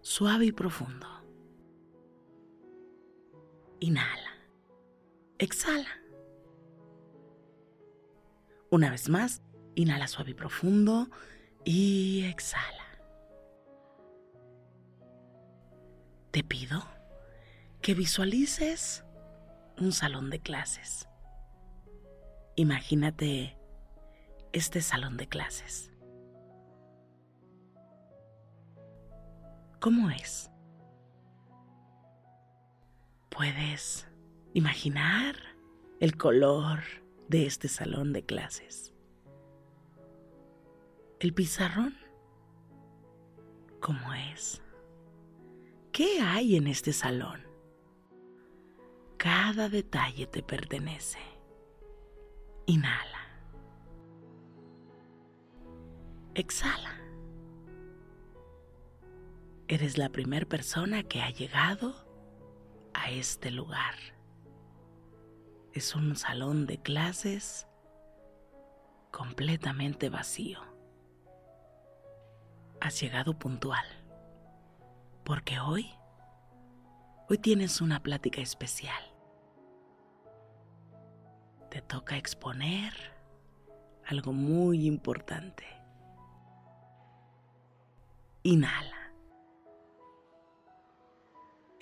suave y profundo. Inhala. Exhala. Una vez más, inhala suave y profundo y exhala. Te pido que visualices un salón de clases. Imagínate este salón de clases. ¿Cómo es? ¿Puedes imaginar el color de este salón de clases? ¿El pizarrón? ¿Cómo es? ¿Qué hay en este salón? Cada detalle te pertenece. Inhala. Exhala. Eres la primera persona que ha llegado a este lugar. Es un salón de clases completamente vacío. Has llegado puntual. Porque hoy, hoy tienes una plática especial te toca exponer algo muy importante. Inhala.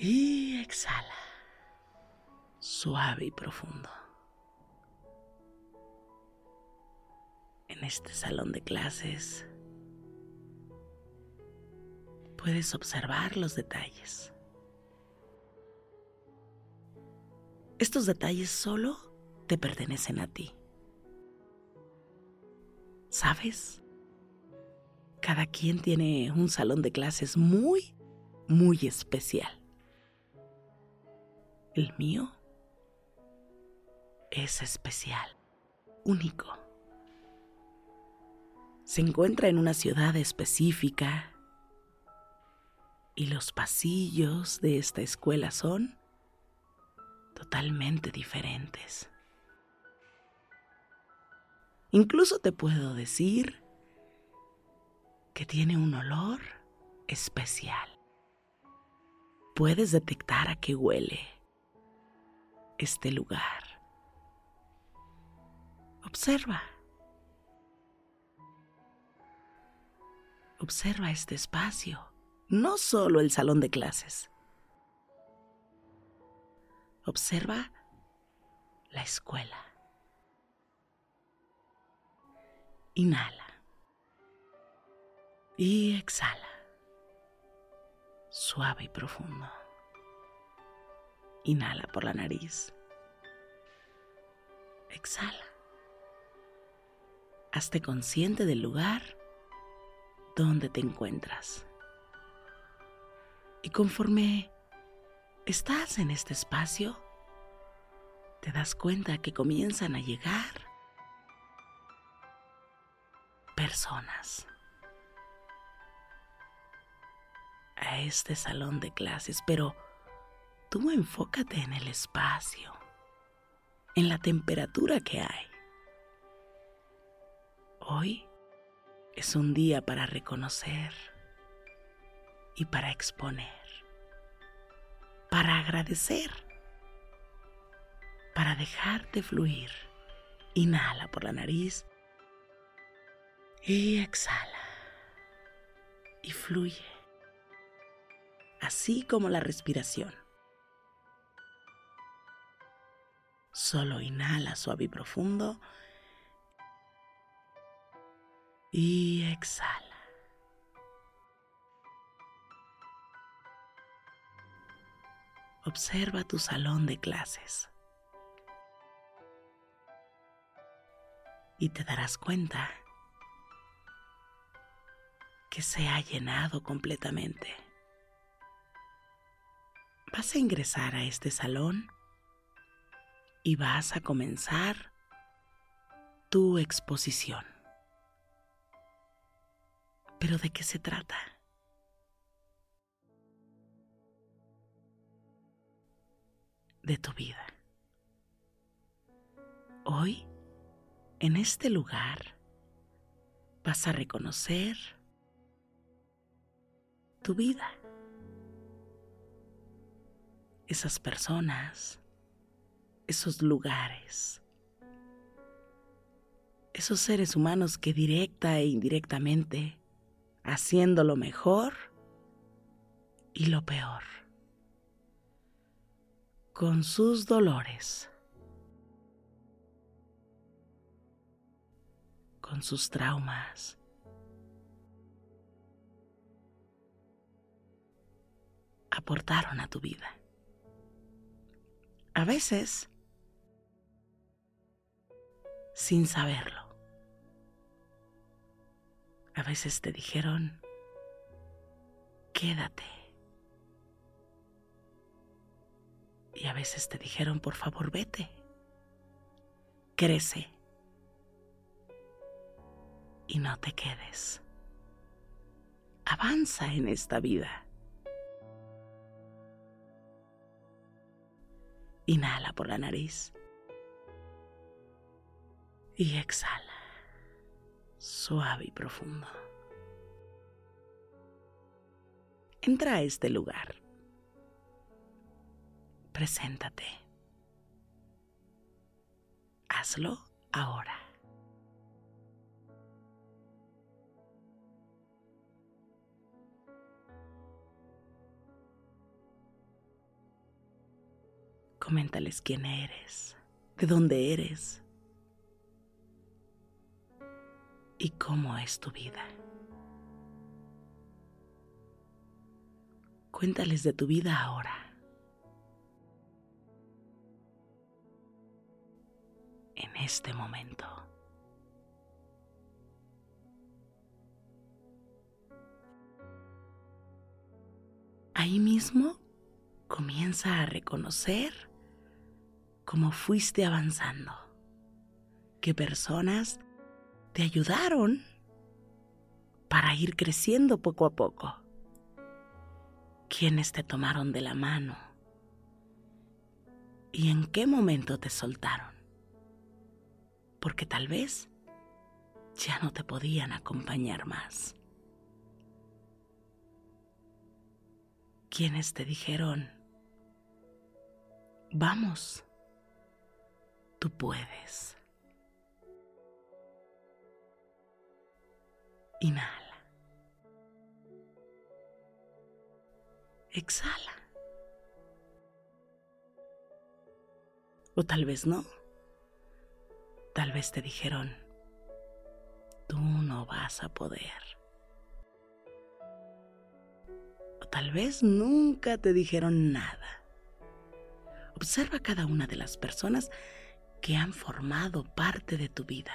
Y exhala. Suave y profundo. En este salón de clases puedes observar los detalles. Estos detalles solo te pertenecen a ti. ¿Sabes? Cada quien tiene un salón de clases muy, muy especial. El mío es especial, único. Se encuentra en una ciudad específica y los pasillos de esta escuela son totalmente diferentes. Incluso te puedo decir que tiene un olor especial. Puedes detectar a qué huele este lugar. Observa. Observa este espacio, no solo el salón de clases. Observa la escuela. Inhala. Y exhala. Suave y profundo. Inhala por la nariz. Exhala. Hazte consciente del lugar donde te encuentras. Y conforme estás en este espacio, te das cuenta que comienzan a llegar personas a este salón de clases, pero tú enfócate en el espacio, en la temperatura que hay. Hoy es un día para reconocer y para exponer, para agradecer, para dejarte fluir. Inhala por la nariz y exhala y fluye, así como la respiración. Solo inhala suave y profundo y exhala. Observa tu salón de clases y te darás cuenta que se ha llenado completamente. Vas a ingresar a este salón y vas a comenzar tu exposición. ¿Pero de qué se trata? De tu vida. Hoy, en este lugar, vas a reconocer tu vida. Esas personas, esos lugares, esos seres humanos que directa e indirectamente haciendo lo mejor y lo peor, con sus dolores, con sus traumas, aportaron a tu vida. A veces, sin saberlo. A veces te dijeron, quédate. Y a veces te dijeron, por favor, vete. Crece. Y no te quedes. Avanza en esta vida. Inhala por la nariz. Y exhala suave y profundo. Entra a este lugar. Preséntate. Hazlo ahora. Coméntales quién eres, de dónde eres, y cómo es tu vida. Cuéntales de tu vida ahora. En este momento. Ahí mismo comienza a reconocer cómo fuiste avanzando, qué personas te ayudaron para ir creciendo poco a poco. ¿Quiénes te tomaron de la mano? ¿Y en qué momento te soltaron? Porque tal vez ya no te podían acompañar más. Quienes te dijeron, vamos, tú puedes. Inhala. Exhala. O tal vez no. Tal vez te dijeron, tú no vas a poder. O tal vez nunca te dijeron nada. Observa cada una de las personas que han formado parte de tu vida.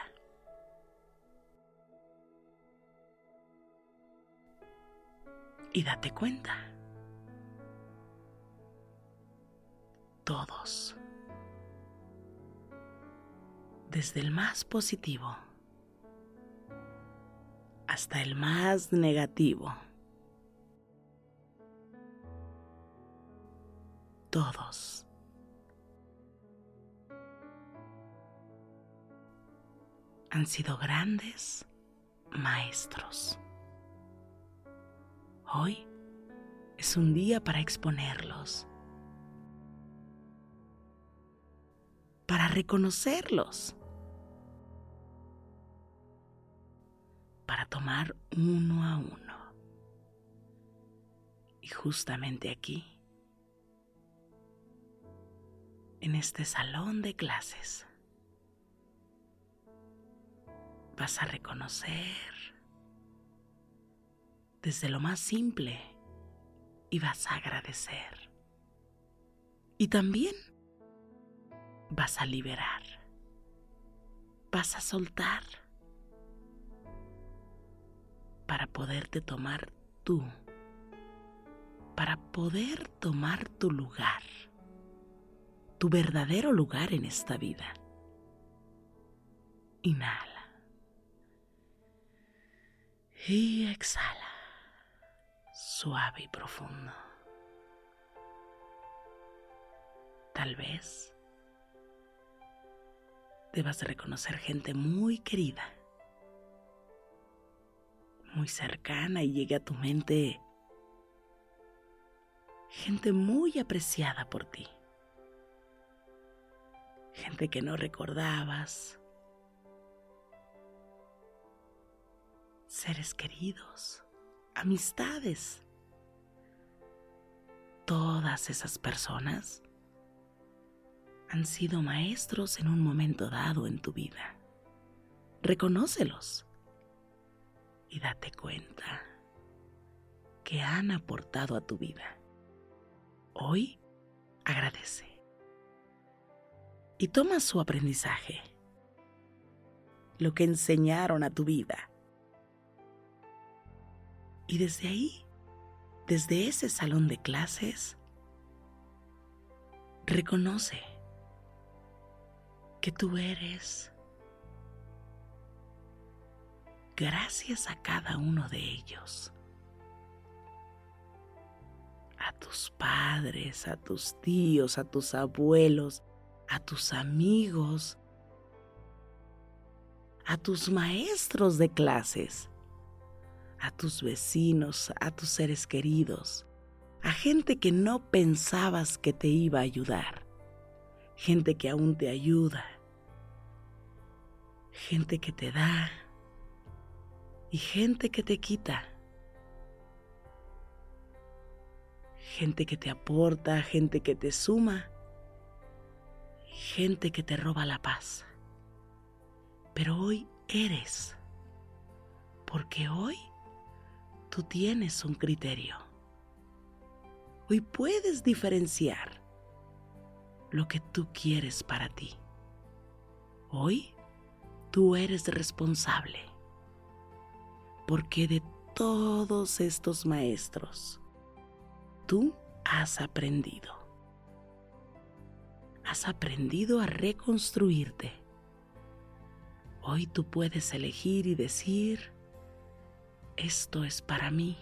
Y date cuenta. Todos. Desde el más positivo hasta el más negativo. Todos. Han sido grandes maestros. Hoy es un día para exponerlos, para reconocerlos para tomar uno a uno. Y justamente aquí, en este salón de clases, vas a reconocer desde lo más simple y vas a agradecer. Y también vas a liberar, vas a soltar para poderte tomar tú, para poder tomar tu lugar, tu verdadero lugar en esta vida. Inhala. Y exhala, suave y profundo. Tal vez debas reconocer gente muy querida muy cercana y llegue a tu mente gente muy apreciada por ti, gente que no recordabas, seres queridos, amistades. Todas esas personas han sido maestros en un momento dado en tu vida. Reconócelos y date cuenta que han aportado a tu vida. Hoy agradece y toma su aprendizaje, lo que enseñaron a tu vida. Y desde ahí, desde ese salón de clases, reconoce que tú eres gracias a cada uno de ellos. A tus padres, a tus tíos, a tus abuelos, a tus amigos, a tus maestros de clases, a tus vecinos, a tus seres queridos, a gente que no pensabas que te iba a ayudar, gente que aún te ayuda, gente que te da, y gente que te quita. Gente que te aporta, gente que te suma, gente que te roba la paz. Pero hoy eres, porque hoy tú tienes un criterio. Hoy puedes diferenciar lo que tú quieres para ti. Hoy tú eres responsable porque de todos estos maestros tú has aprendido. Has aprendido a reconstruirte. Hoy tú puedes elegir y decir, esto es para mí,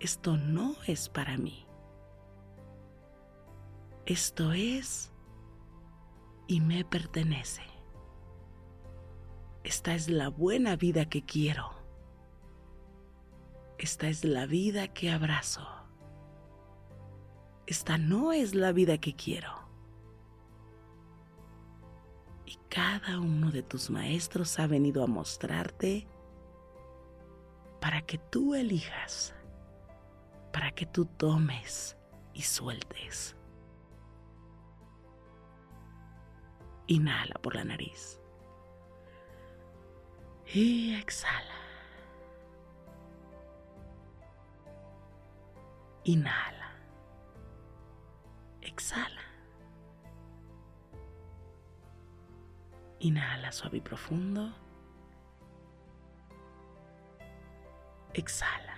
esto no es para mí. Esto es y me pertenece. Esta es la buena vida que quiero. Esta es la vida que abrazo. Esta no es la vida que quiero. Y cada uno de tus maestros ha venido a mostrarte para que tú elijas, para que tú tomes y sueltes. Inhala por la nariz. Y exhala. Inhala. Exhala. Inhala suave y profundo. Exhala.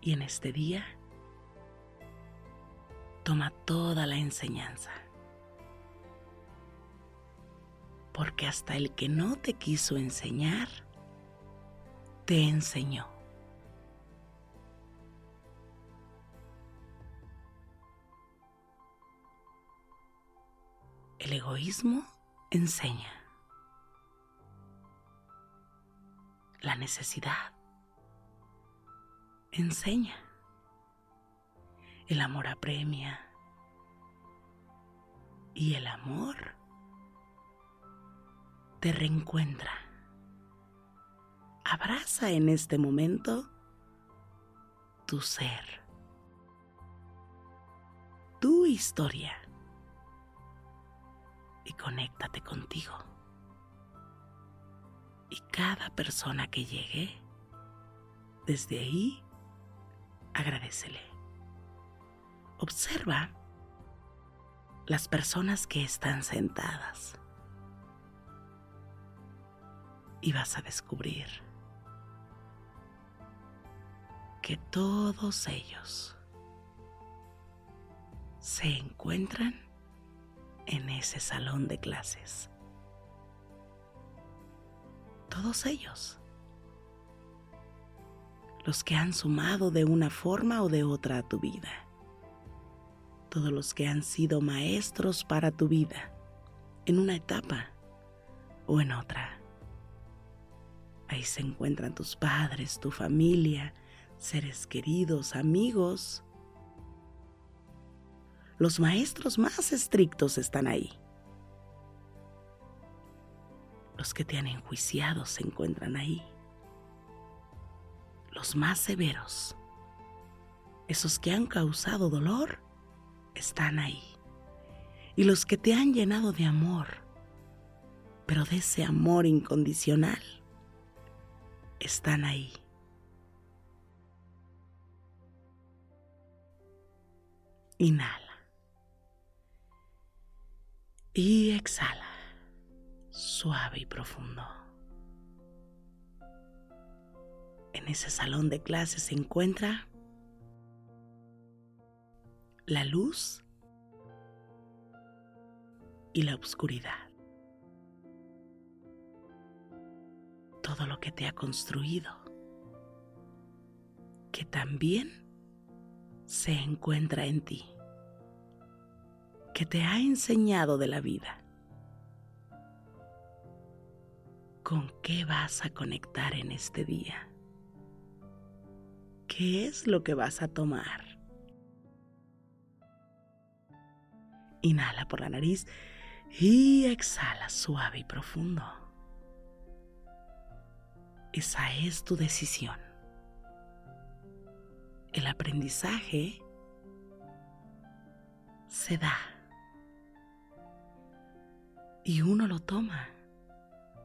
Y en este día, toma toda la enseñanza. Porque hasta el que no te quiso enseñar, te enseñó. El egoísmo enseña. La necesidad enseña. El amor apremia. Y el amor te reencuentra. Abraza en este momento tu ser, tu historia y conéctate contigo. Y cada persona que llegue, desde ahí, agradecele. Observa las personas que están sentadas y vas a descubrir que todos ellos se encuentran en ese salón de clases. Todos ellos. Los que han sumado de una forma o de otra a tu vida. Todos los que han sido maestros para tu vida en una etapa o en otra. Ahí se encuentran tus padres, tu familia, seres queridos, amigos, los maestros más estrictos están ahí. Los que te han enjuiciado se encuentran ahí. Los más severos, esos que han causado dolor, están ahí. Y los que te han llenado de amor, pero de ese amor incondicional, están ahí. Inhala. Y exhala, suave y profundo. En ese salón de clases se encuentra la luz y la oscuridad. Todo lo que te ha construido, que también se encuentra en ti que te ha enseñado de la vida. ¿Con qué vas a conectar en este día? ¿Qué es lo que vas a tomar? Inhala por la nariz y exhala suave y profundo. Esa es tu decisión. El aprendizaje se da y uno lo toma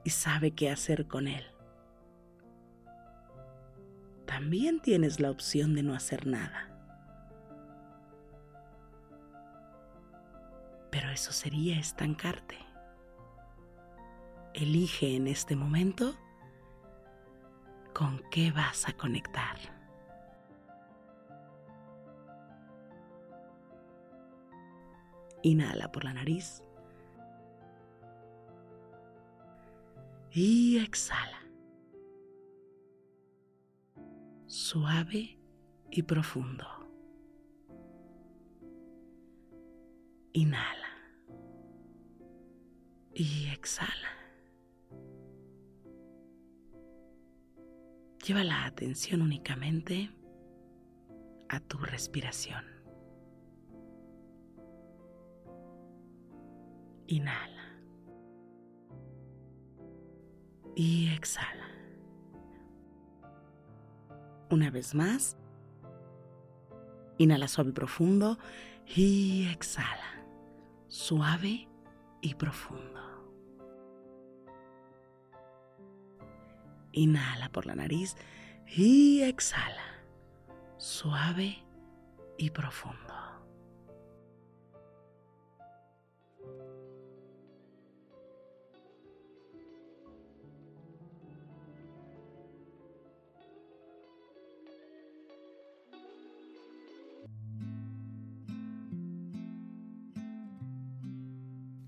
y sabe qué hacer con él. También tienes la opción de no hacer nada. Pero eso sería estancarte. Elige en este momento con qué vas a conectar. Inhala por la nariz. Y exhala. Suave y profundo. Inhala. y exhala. Lleva la atención únicamente a tu respiración. Inhala. Y exhala. Una vez más. Inhala suave y profundo y exhala. Suave y profundo. Inhala por la nariz y exhala. Suave y profundo.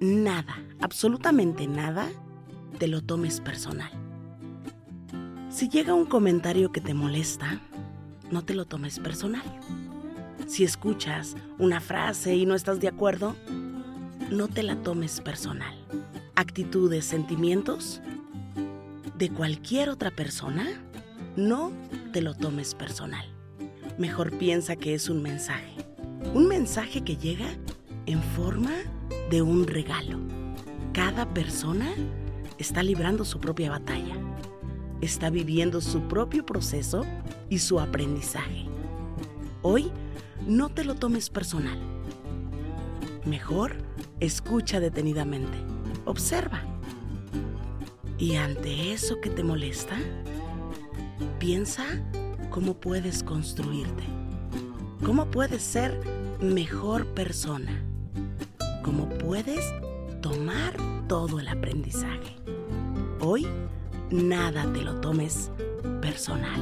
nada, absolutamente nada, te lo tomes personal. Si llega un comentario que te molesta, no te lo tomes personal. Si escuchas una frase y no estás de acuerdo, no te la tomes personal. Actitudes, sentimientos de cualquier otra persona, no te lo tomes personal. Mejor piensa que es un mensaje. Un mensaje que llega en forma de un regalo. Cada persona está librando su propia batalla, está viviendo su propio proceso y su aprendizaje. Hoy no te lo tomes personal. Mejor escucha detenidamente, observa. Y ante eso que te molesta, piensa cómo puedes construirte, cómo puedes ser mejor persona cómo puedes tomar todo el aprendizaje. Hoy, nada te lo tomes personal.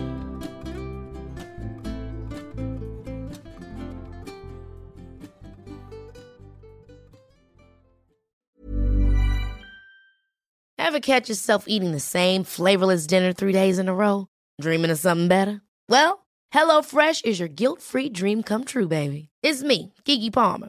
Ever catch yourself eating the same flavorless dinner three days in a row? Dreaming of something better? Well, HelloFresh is your guilt-free dream come true, baby. It's me, Kiki Palmer.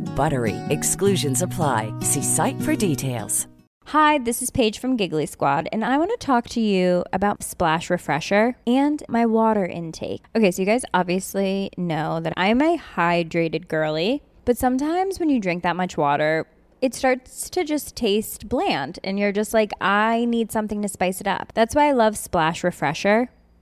BUTTERY. Exclusions apply. See site for details. Hi, this is Paige from Giggly Squad, and I want to talk to you about Splash Refresher and my water intake. Okay, so you guys obviously know that I'm a hydrated girly, but sometimes when you drink that much water, it starts to just taste bland, and you're just like, I need something to spice it up. That's why I love Splash Refresher.